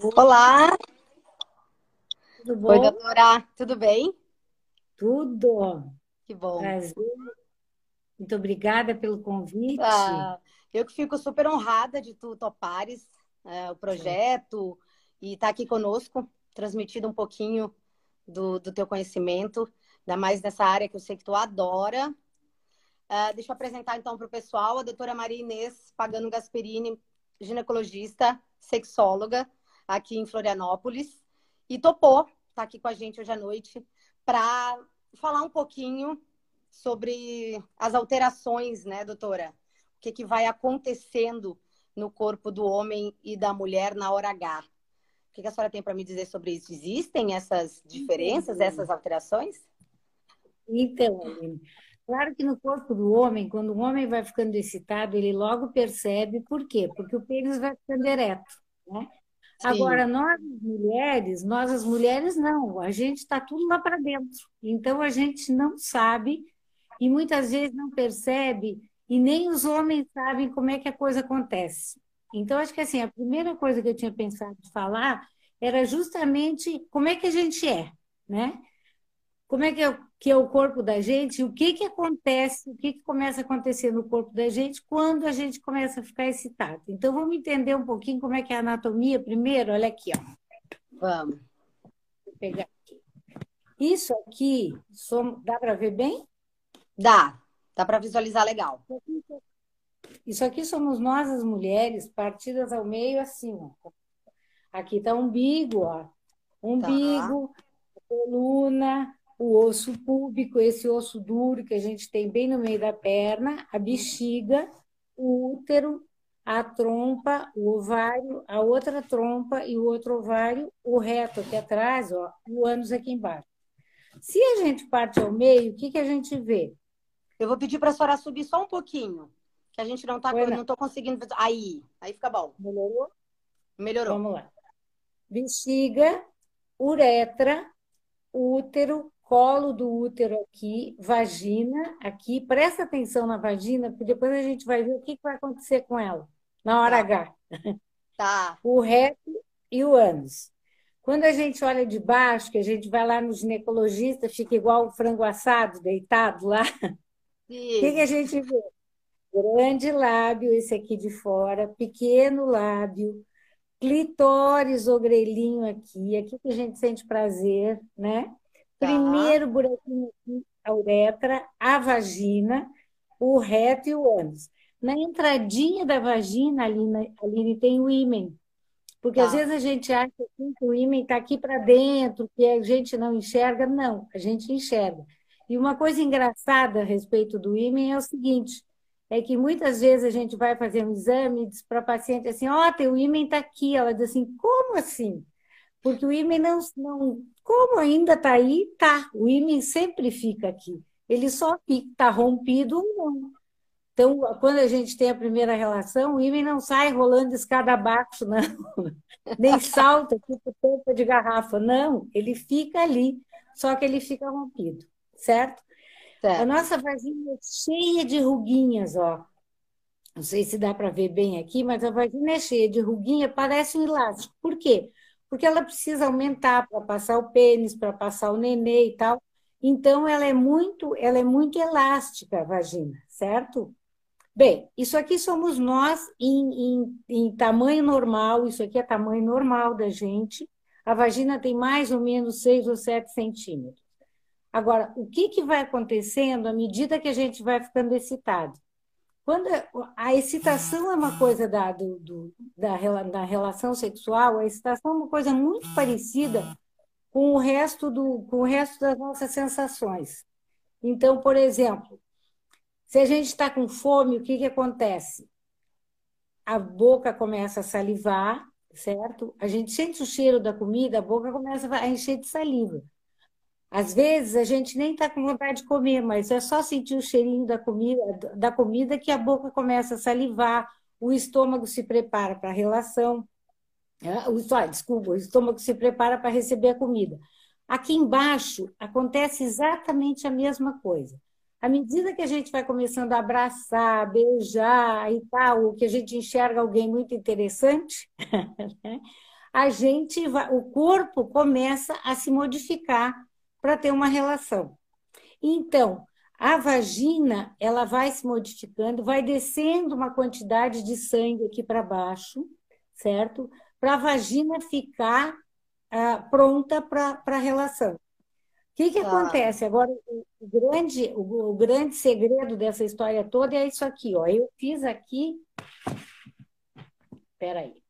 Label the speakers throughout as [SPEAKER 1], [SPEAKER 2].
[SPEAKER 1] Olá!
[SPEAKER 2] Tudo bom?
[SPEAKER 1] Oi, doutora, tudo bem?
[SPEAKER 2] Tudo.
[SPEAKER 1] Que bom.
[SPEAKER 2] Prazer. Muito obrigada pelo convite.
[SPEAKER 1] Ah, eu que fico super honrada de tu topares é, o projeto e estar tá aqui conosco, transmitindo um pouquinho do, do teu conhecimento, ainda mais nessa área que eu sei que tu adora. Uh, deixa eu apresentar então para o pessoal a doutora Maria Inês Pagano Gasperini, ginecologista, sexóloga, aqui em Florianópolis, e topou estar tá aqui com a gente hoje à noite para falar um pouquinho sobre as alterações, né, doutora? O que, que vai acontecendo no corpo do homem e da mulher na hora H. O que, que a senhora tem para me dizer sobre isso? Existem essas diferenças, essas alterações?
[SPEAKER 2] Então, claro que no corpo do homem, quando o homem vai ficando excitado, ele logo percebe por quê? Porque o pênis vai ficando ereto, né? Agora, nós mulheres, nós as mulheres não, a gente está tudo lá para dentro. Então a gente não sabe e muitas vezes não percebe e nem os homens sabem como é que a coisa acontece. Então acho que assim, a primeira coisa que eu tinha pensado de falar era justamente como é que a gente é, né? Como é que é, que é o corpo da gente, o que que acontece, o que que começa a acontecer no corpo da gente quando a gente começa a ficar excitado. Então vamos entender um pouquinho como é que é a anatomia primeiro, olha aqui, ó.
[SPEAKER 1] Vamos.
[SPEAKER 2] Vou pegar aqui. Isso aqui, dá para ver bem?
[SPEAKER 1] Dá, dá para visualizar legal.
[SPEAKER 2] Isso aqui somos nós, as mulheres, partidas ao meio assim, ó. Aqui está o umbigo, ó. Umbigo, tá. coluna, o osso púbico, esse osso duro que a gente tem bem no meio da perna, a bexiga, o útero, a trompa, o ovário, a outra trompa e o outro ovário, o reto aqui atrás, ó, o ânus aqui embaixo. Se a gente parte ao meio, o que, que a gente vê?
[SPEAKER 1] Eu vou pedir para a senhora subir só um pouquinho, que a gente não está não. tô conseguindo. Aí, aí fica bom.
[SPEAKER 2] Melhorou?
[SPEAKER 1] Melhorou.
[SPEAKER 2] Vamos lá. Bexiga, uretra, útero, colo do útero aqui, vagina aqui. Presta atenção na vagina, porque depois a gente vai ver o que, vai acontecer com ela na hora
[SPEAKER 1] tá. H. Tá.
[SPEAKER 2] O reto e o ânus. Quando a gente olha de baixo, que a gente vai lá no ginecologista, fica igual o frango assado, deitado lá. O que, que a gente vê? Grande lábio, esse aqui de fora, pequeno lábio, clitóris ou grelhinho aqui, aqui que a gente sente prazer, né? Tá. Primeiro buraquinho aqui, a uretra, a vagina, o reto e o ânus. Na entradinha da vagina, Aline, Aline tem o ímen. Porque tá. às vezes a gente acha que o ímen está aqui para dentro, que a gente não enxerga. Não, a gente enxerga. E uma coisa engraçada a respeito do ímã é o seguinte: é que muitas vezes a gente vai fazer um exame e diz para a paciente assim: Ó, oh, teu ímã está aqui. Ela diz assim: como assim? Porque o ímã não, não. Como ainda está aí, tá. O ímã sempre fica aqui. Ele só está rompido ou não. Então, quando a gente tem a primeira relação, o ímã não sai rolando escada abaixo, não. Nem salta, tipo tampa de garrafa. Não, ele fica ali, só que ele fica rompido certo? certo. A nossa vagina é cheia de ruguinhas, ó. Não sei se dá para ver bem aqui, mas a vagina é cheia de ruguinha, parece um elástico. Por quê? Porque ela precisa aumentar para passar o pênis, para passar o nenê e tal. Então ela é muito, ela é muito elástica a vagina, certo? Bem, isso aqui somos nós em, em, em tamanho normal, isso aqui é tamanho normal da gente. A vagina tem mais ou menos 6 ou 7 centímetros. Agora, o que, que vai acontecendo à medida que a gente vai ficando excitado? Quando a excitação é uma coisa da, do, do, da, da relação sexual, a excitação é uma coisa muito parecida com o resto, do, com o resto das nossas sensações. Então, por exemplo, se a gente está com fome, o que, que acontece? A boca começa a salivar, certo? A gente sente o cheiro da comida, a boca começa a encher de saliva. Às vezes a gente nem está com vontade de comer, mas é só sentir o cheirinho da comida, da comida que a boca começa a salivar, o estômago se prepara para a relação. O, desculpa, o estômago se prepara para receber a comida. Aqui embaixo acontece exatamente a mesma coisa. À medida que a gente vai começando a abraçar, beijar e tal, ou que a gente enxerga alguém muito interessante, né? a gente vai, o corpo começa a se modificar para ter uma relação. Então, a vagina, ela vai se modificando, vai descendo uma quantidade de sangue aqui para baixo, certo? Para a vagina ficar ah, pronta para a relação. O que, que acontece? Agora, o, grande, o, o, grande segredo dessa história toda é isso aqui, ó. Eu fiz aqui. Espera aí.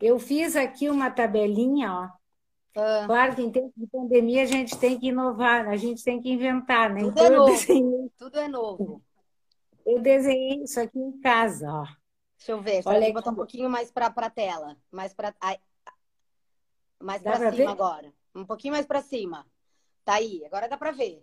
[SPEAKER 2] Eu fiz aqui uma tabelinha, ó. Ah. Claro que em tempos de pandemia a gente tem que inovar, a gente tem que inventar, né?
[SPEAKER 1] Tudo então, é novo. Desenhei... Tudo é novo.
[SPEAKER 2] Eu desenhei isso aqui em casa, ó.
[SPEAKER 1] Deixa eu ver, Olha eu botar um pouquinho mais para a tela, mais para mais para cima ver? agora. Um pouquinho mais para cima. Tá aí, agora dá para ver.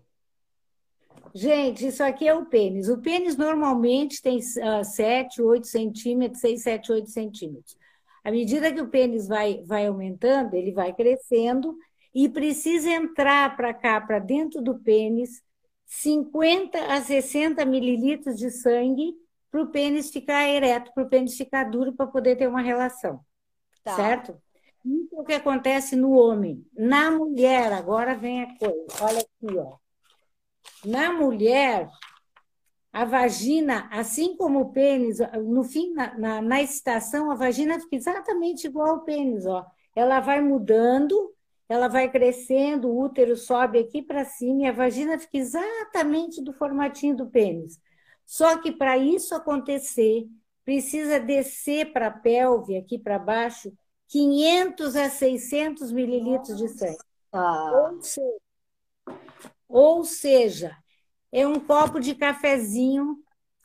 [SPEAKER 2] Gente, isso aqui é o pênis. O pênis normalmente tem uh, 7, 8 centímetros, 6, 7, 8 centímetros. À medida que o pênis vai, vai aumentando, ele vai crescendo e precisa entrar para cá, para dentro do pênis, 50 a 60 mililitros de sangue para o pênis ficar ereto, para o pênis ficar duro, para poder ter uma relação. Tá. Certo? Isso é o que acontece no homem. Na mulher, agora vem a coisa. Olha aqui, ó. Na mulher, a vagina, assim como o pênis, no fim, na, na, na estação, a vagina fica exatamente igual ao pênis, ó. Ela vai mudando, ela vai crescendo, o útero sobe aqui para cima e a vagina fica exatamente do formatinho do pênis. Só que para isso acontecer, precisa descer para a pelve, aqui para baixo, 500 a 600 mililitros de sangue. Ou seja, ou seja, é um copo de cafezinho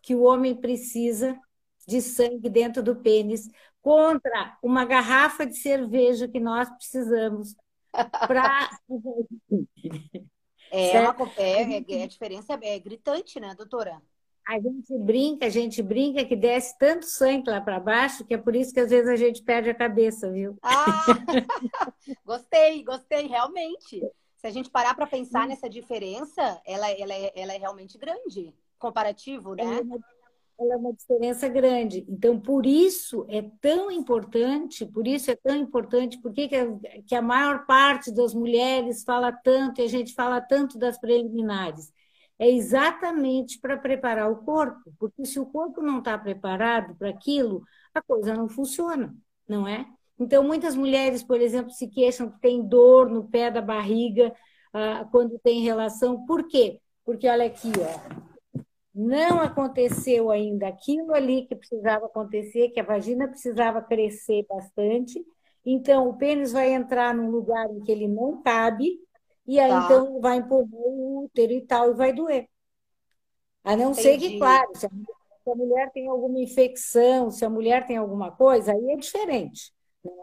[SPEAKER 2] que o homem precisa de sangue dentro do pênis contra uma garrafa de cerveja que nós precisamos para.
[SPEAKER 1] é, é, é, a diferença é gritante, né, doutora?
[SPEAKER 2] A gente brinca, a gente brinca que desce tanto sangue lá para baixo que é por isso que às vezes a gente perde a cabeça, viu?
[SPEAKER 1] Ah, gostei, gostei, realmente se a gente parar para pensar hum. nessa diferença, ela, ela, é, ela é realmente grande, comparativo, né?
[SPEAKER 2] Ela é, uma, ela é uma diferença grande. Então, por isso é tão importante, por isso é tão importante, porque que a, que a maior parte das mulheres fala tanto e a gente fala tanto das preliminares. É exatamente para preparar o corpo, porque se o corpo não está preparado para aquilo, a coisa não funciona, não é? Então, muitas mulheres, por exemplo, se queixam que tem dor no pé da barriga ah, quando tem relação. Por quê? Porque, olha aqui, ó, não aconteceu ainda aquilo ali que precisava acontecer, que a vagina precisava crescer bastante. Então, o pênis vai entrar num lugar em que ele não cabe, e aí tá. então vai empurrar o útero e tal, e vai doer. A não Entendi. ser que, claro, se a mulher tem alguma infecção, se a mulher tem alguma coisa, aí é diferente.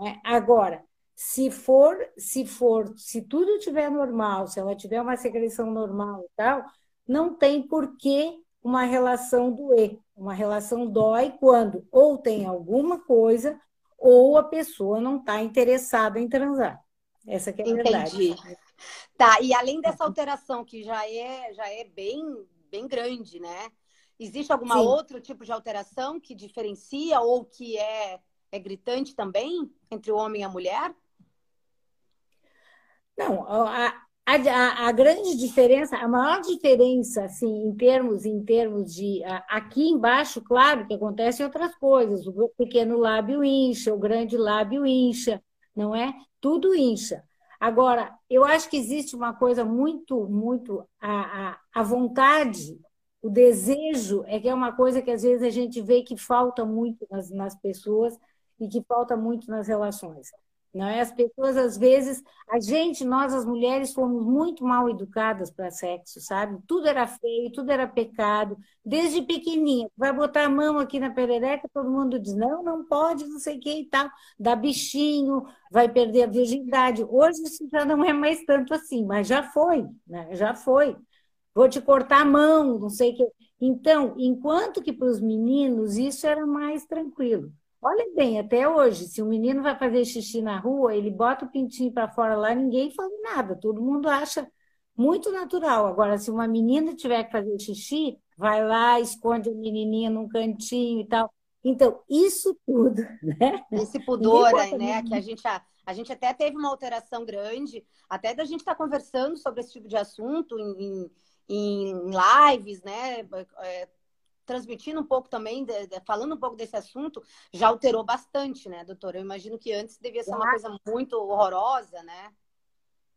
[SPEAKER 2] É? Agora, se for, se for, se tudo estiver normal, se ela tiver uma secreção normal e tal, não tem por que uma relação doer. Uma relação dói quando ou tem alguma coisa ou a pessoa não está interessada em transar. Essa que é a Entendi. verdade.
[SPEAKER 1] Tá, e além dessa alteração que já é, já é bem, bem grande, né? Existe alguma Sim. outro tipo de alteração que diferencia ou que é é gritante também entre o homem e a mulher?
[SPEAKER 2] Não, a, a, a, grande diferença, a maior diferença, assim, em termos, em termos de aqui embaixo, claro que acontecem outras coisas. O pequeno lábio incha, o grande lábio incha, não é? Tudo incha. Agora, eu acho que existe uma coisa muito, muito a, a, a vontade, o desejo é que é uma coisa que às vezes a gente vê que falta muito nas, nas pessoas e que falta muito nas relações. Não é? As pessoas, às vezes, a gente, nós, as mulheres, fomos muito mal educadas para sexo, sabe? Tudo era feio, tudo era pecado, desde pequenininha. Vai botar a mão aqui na perereca, todo mundo diz, não, não pode, não sei o que e tal. Dá bichinho, vai perder a virgindade. Hoje isso já não é mais tanto assim, mas já foi, né? Já foi. Vou te cortar a mão, não sei o que. Então, enquanto que para os meninos isso era mais tranquilo. Olha bem, até hoje, se o menino vai fazer xixi na rua, ele bota o pintinho para fora lá, ninguém fala nada, todo mundo acha muito natural. Agora, se uma menina tiver que fazer xixi, vai lá, esconde a menininha num cantinho e tal. Então, isso tudo, né?
[SPEAKER 1] Esse pudor, né? Que a gente A gente até teve uma alteração grande, até da gente estar tá conversando sobre esse tipo de assunto em, em, em lives, né? É, transmitindo um pouco também, de, de, falando um pouco desse assunto, já alterou bastante, né, doutora? Eu imagino que antes devia ser uma coisa muito horrorosa, né?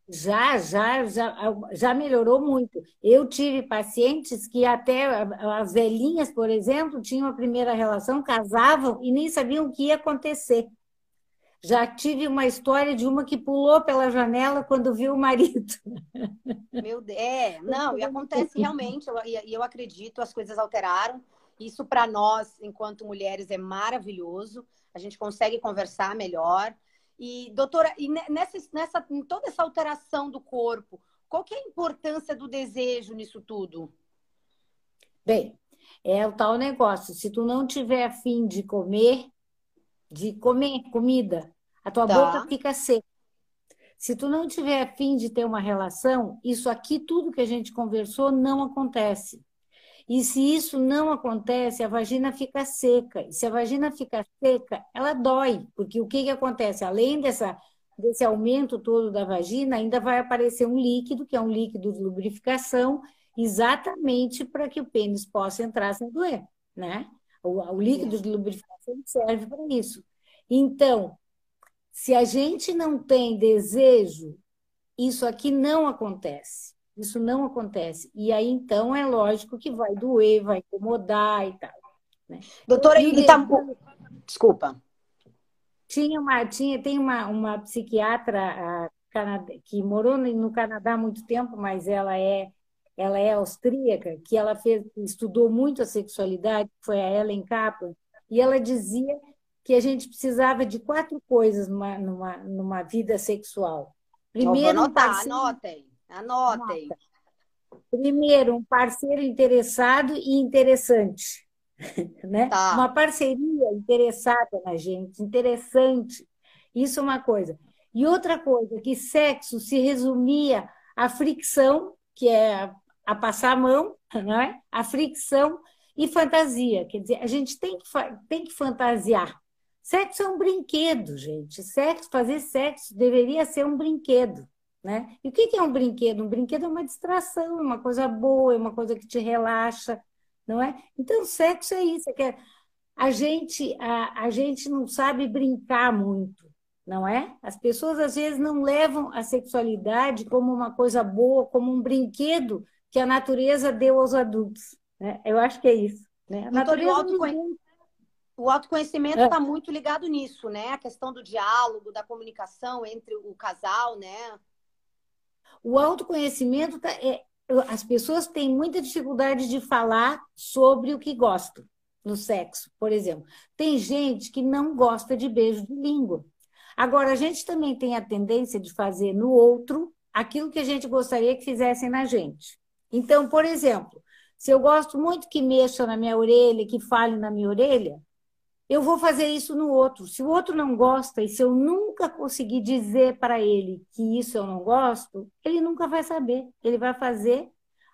[SPEAKER 2] Já, já, já, já melhorou muito. Eu tive pacientes que até as velhinhas, por exemplo, tinham a primeira relação, casavam e nem sabiam o que ia acontecer. Já tive uma história de uma que pulou pela janela quando viu o marido.
[SPEAKER 1] Meu Deus, é, não, e acontece realmente, e eu, eu acredito, as coisas alteraram. Isso para nós, enquanto mulheres, é maravilhoso. A gente consegue conversar melhor. E, doutora, e nessa, nessa, em toda essa alteração do corpo, qual que é a importância do desejo nisso tudo?
[SPEAKER 2] Bem, é o tal negócio. Se tu não tiver afim de comer, de comer comida, a tua tá. boca fica seca. Se tu não tiver afim de ter uma relação, isso aqui, tudo que a gente conversou, não acontece. E se isso não acontece, a vagina fica seca. E se a vagina fica seca, ela dói, porque o que, que acontece? Além dessa, desse aumento todo da vagina, ainda vai aparecer um líquido, que é um líquido de lubrificação, exatamente para que o pênis possa entrar sem doer, né? O, o líquido de lubrificação serve para isso. Então, se a gente não tem desejo, isso aqui não acontece. Isso não acontece. E aí, então, é lógico que vai doer, vai incomodar e tal. Né?
[SPEAKER 1] Doutora, e, e tá... Desculpa.
[SPEAKER 2] Tinha uma, tinha, tem uma, uma psiquiatra que morou no Canadá há muito tempo, mas ela é ela é austríaca, que ela fez, estudou muito a sexualidade, foi a Ellen Kaplan, e ela dizia que a gente precisava de quatro coisas numa, numa, numa vida sexual.
[SPEAKER 1] Primeiro, anotar, um parceiro... anotem. Anotem.
[SPEAKER 2] Primeiro, um parceiro interessado e interessante. Né? Tá. Uma parceria interessada na gente, interessante. Isso é uma coisa. E outra coisa, que sexo se resumia à fricção, que é a passar a mão, não é? a fricção e fantasia. Quer dizer, a gente tem que, tem que fantasiar. Sexo é um brinquedo, gente. Sexo, fazer sexo deveria ser um brinquedo. Né? E o que é um brinquedo? Um brinquedo é uma distração, uma coisa boa, é uma coisa que te relaxa, não é? Então, sexo é isso, é que a gente, a, a gente não sabe brincar muito, não é? As pessoas às vezes não levam a sexualidade como uma coisa boa, como um brinquedo que a natureza deu aos adultos. Né? Eu acho que é isso. Né? A natureza
[SPEAKER 1] o, autoconhe... o autoconhecimento está é. muito ligado nisso, né? A questão do diálogo, da comunicação entre o casal, né?
[SPEAKER 2] O autoconhecimento tá, é, as pessoas têm muita dificuldade de falar sobre o que gostam no sexo, por exemplo. Tem gente que não gosta de beijo de língua. Agora, a gente também tem a tendência de fazer no outro aquilo que a gente gostaria que fizessem na gente. Então, por exemplo, se eu gosto muito que mexa na minha orelha, que fale na minha orelha, eu vou fazer isso no outro. Se o outro não gosta e se eu nunca conseguir dizer para ele que isso eu não gosto, ele nunca vai saber. Ele vai fazer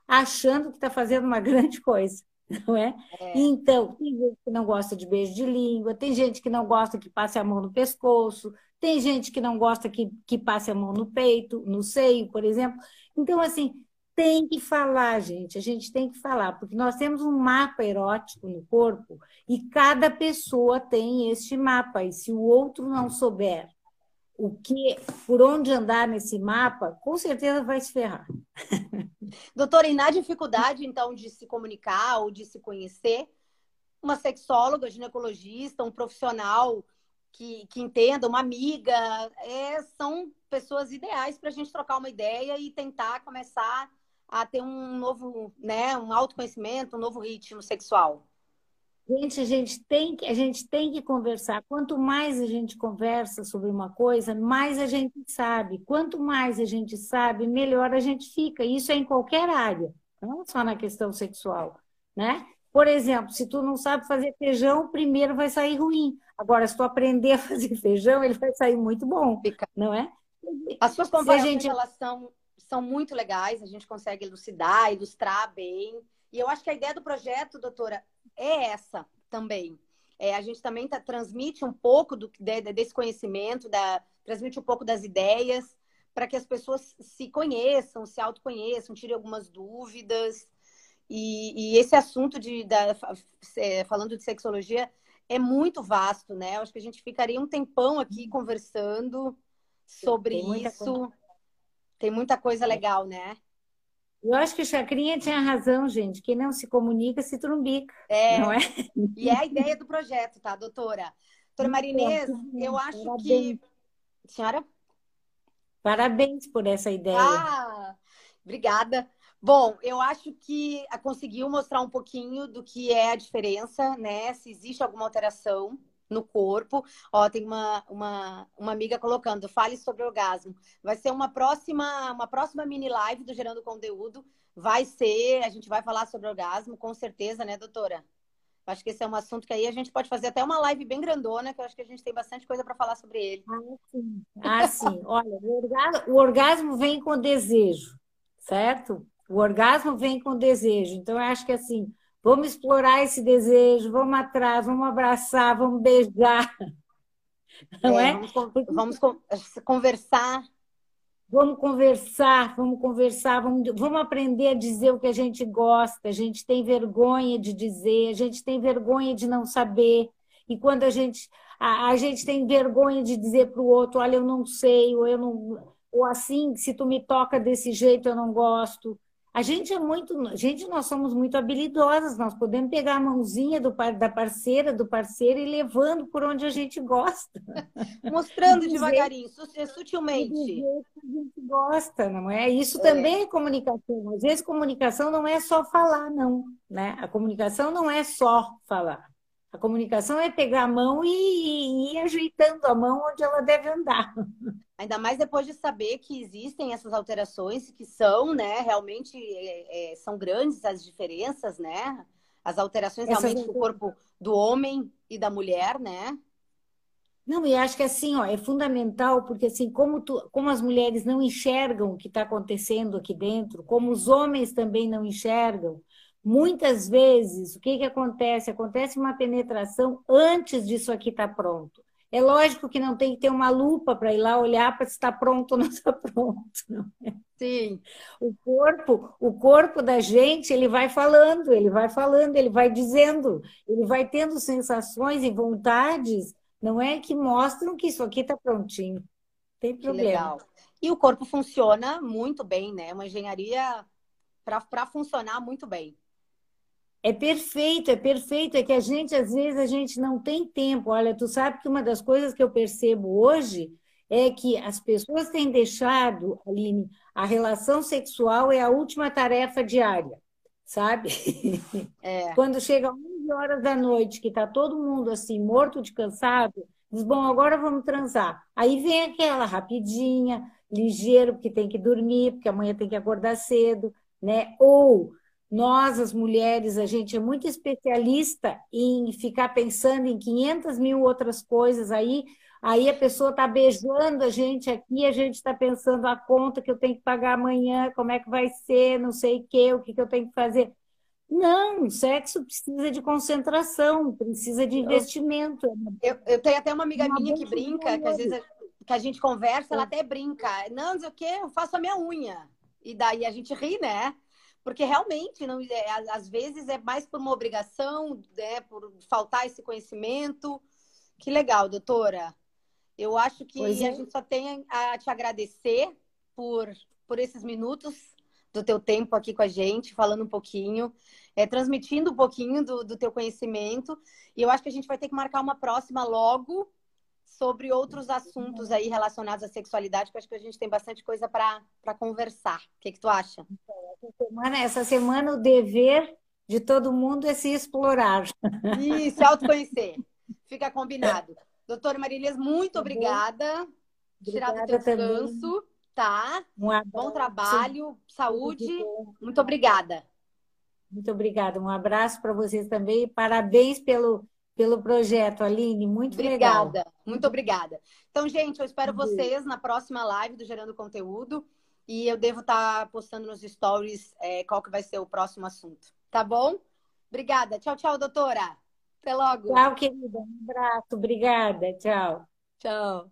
[SPEAKER 2] achando que está fazendo uma grande coisa, não é? é? Então, tem gente que não gosta de beijo de língua, tem gente que não gosta que passe a mão no pescoço, tem gente que não gosta que, que passe a mão no peito, no seio, por exemplo. Então, assim, tem que falar, gente, a gente tem que falar, porque nós temos um mapa erótico no corpo e cada pessoa tem este mapa, e se o outro não souber o que, por onde andar nesse mapa, com certeza vai se ferrar.
[SPEAKER 1] Doutora, e na dificuldade, então, de se comunicar ou de se conhecer, uma sexóloga, ginecologista, um profissional que, que entenda, uma amiga, é, são pessoas ideais para a gente trocar uma ideia e tentar começar a ter um novo, né, um autoconhecimento, um novo ritmo sexual?
[SPEAKER 2] Gente, a gente tem que a gente tem que conversar. Quanto mais a gente conversa sobre uma coisa, mais a gente sabe. Quanto mais a gente sabe, melhor a gente fica. Isso é em qualquer área, não só na questão sexual, né? Por exemplo, se tu não sabe fazer feijão, primeiro vai sair ruim. Agora, se tu aprender a fazer feijão, ele vai sair muito bom, Fica. não é?
[SPEAKER 1] As suas comparações gente... elas são são muito legais, a gente consegue elucidar, ilustrar bem. E eu acho que a ideia do projeto, doutora, é essa também. É, a gente também tá, transmite um pouco do, de, desse conhecimento, para transmite um pouco das ideias, para que as pessoas se conheçam, se autoconheçam, tirem algumas dúvidas. E, e esse assunto de da, é, falando de sexologia é muito vasto, né? Eu acho que a gente ficaria um tempão aqui conversando sobre isso. Coisa. Tem muita coisa legal, né?
[SPEAKER 2] Eu acho que Chacrinha tinha razão, gente. Quem não se comunica se trumbica.
[SPEAKER 1] É. Não é? E é a ideia do projeto, tá, doutora? Doutora Marinês, eu acho Parabéns. que. Senhora?
[SPEAKER 2] Parabéns por essa ideia.
[SPEAKER 1] Ah, obrigada. Bom, eu acho que conseguiu mostrar um pouquinho do que é a diferença, né? Se existe alguma alteração no corpo. Ó, tem uma, uma, uma amiga colocando, fale sobre orgasmo. Vai ser uma próxima, uma próxima mini live do Gerando Conteúdo. Vai ser, a gente vai falar sobre orgasmo, com certeza, né, doutora? Acho que esse é um assunto que aí a gente pode fazer até uma live bem grandona, que eu acho que a gente tem bastante coisa para falar sobre ele.
[SPEAKER 2] Ah, sim. Ah, sim. Olha, o orgasmo, o orgasmo vem com desejo, certo? O orgasmo vem com desejo. Então, eu acho que assim, Vamos explorar esse desejo, vamos atrás, vamos abraçar, vamos beijar.
[SPEAKER 1] Não é? é? Vamos, vamos, conversar.
[SPEAKER 2] Vamos conversar, vamos conversar, vamos, vamos aprender a dizer o que a gente gosta. A gente tem vergonha de dizer, a gente tem vergonha de não saber. E quando a gente, a, a gente tem vergonha de dizer para o outro, olha, eu não sei, ou eu não, ou assim, se tu me toca desse jeito, eu não gosto. A gente é muito, gente, nós somos muito habilidosas, nós podemos pegar a mãozinha do, da parceira, do parceiro e levando por onde a gente gosta.
[SPEAKER 1] Mostrando devagarinho, sutilmente.
[SPEAKER 2] a gente gosta, não é? Isso é. também é comunicação. Às vezes comunicação não é só falar, não, né? A comunicação não é só falar. A comunicação é pegar a mão e, ir ajeitando a mão onde ela deve andar.
[SPEAKER 1] Ainda mais depois de saber que existem essas alterações, que são, né, realmente é, é, são grandes as diferenças, né? As alterações Essas realmente do corpo do homem e da mulher, né?
[SPEAKER 2] Não, e acho que assim, ó, é fundamental, porque assim, como, tu, como as mulheres não enxergam o que está acontecendo aqui dentro, como os homens também não enxergam, muitas vezes, o que, que acontece? Acontece uma penetração antes disso aqui estar tá pronto. É lógico que não tem que ter uma lupa para ir lá olhar para se está pronto ou não está pronto. Não é?
[SPEAKER 1] Sim.
[SPEAKER 2] O corpo, o corpo da gente, ele vai falando, ele vai falando, ele vai dizendo, ele vai tendo sensações e vontades, não é que mostram que isso aqui está prontinho. Tem problema. Legal.
[SPEAKER 1] E o corpo funciona muito bem, né? Uma engenharia para funcionar muito bem.
[SPEAKER 2] É perfeito, é perfeito. É que a gente, às vezes, a gente não tem tempo. Olha, tu sabe que uma das coisas que eu percebo hoje é que as pessoas têm deixado, Aline, a relação sexual é a última tarefa diária, sabe? É. Quando chega 11 horas da noite, que está todo mundo assim, morto de cansado, diz, bom, agora vamos transar. Aí vem aquela rapidinha, ligeiro, porque tem que dormir, porque amanhã tem que acordar cedo, né? Ou nós, as mulheres, a gente é muito especialista em ficar pensando em 500 mil outras coisas aí. Aí a pessoa está beijando a gente aqui, a gente está pensando a conta que eu tenho que pagar amanhã, como é que vai ser, não sei o que, o que, que eu tenho que fazer. Não, sexo precisa de concentração, precisa de investimento.
[SPEAKER 1] Eu, eu tenho até uma amiga uma minha que brinca, que às vezes que a gente conversa, ela até brinca. Não, não sei o que, eu faço a minha unha. E daí a gente ri, né? Porque realmente não é, às vezes é mais por uma obrigação, né, por faltar esse conhecimento. Que legal, doutora. Eu acho que é. a gente só tem a te agradecer por, por esses minutos do teu tempo aqui com a gente, falando um pouquinho, é, transmitindo um pouquinho do, do teu conhecimento. E eu acho que a gente vai ter que marcar uma próxima logo sobre outros assuntos aí relacionados à sexualidade, que eu acho que a gente tem bastante coisa para conversar. O que, que tu acha?
[SPEAKER 2] Essa semana, essa semana, o dever de todo mundo é se explorar.
[SPEAKER 1] E se autoconhecer. Fica combinado. Doutora Marilias, muito tá obrigada. Tirar do teu descanso, tá? Um Bom trabalho, saúde. Muito obrigada.
[SPEAKER 2] Muito obrigada. Um abraço para vocês também. Parabéns pelo pelo projeto, Aline. Muito
[SPEAKER 1] obrigada.
[SPEAKER 2] Legal.
[SPEAKER 1] Muito obrigada. Então, gente, eu espero vocês na próxima live do Gerando Conteúdo. E eu devo estar tá postando nos stories é, qual que vai ser o próximo assunto. Tá bom? Obrigada. Tchau, tchau, doutora. Até logo.
[SPEAKER 2] Tchau, querida. Um abraço. Obrigada. Tchau.
[SPEAKER 1] Tchau.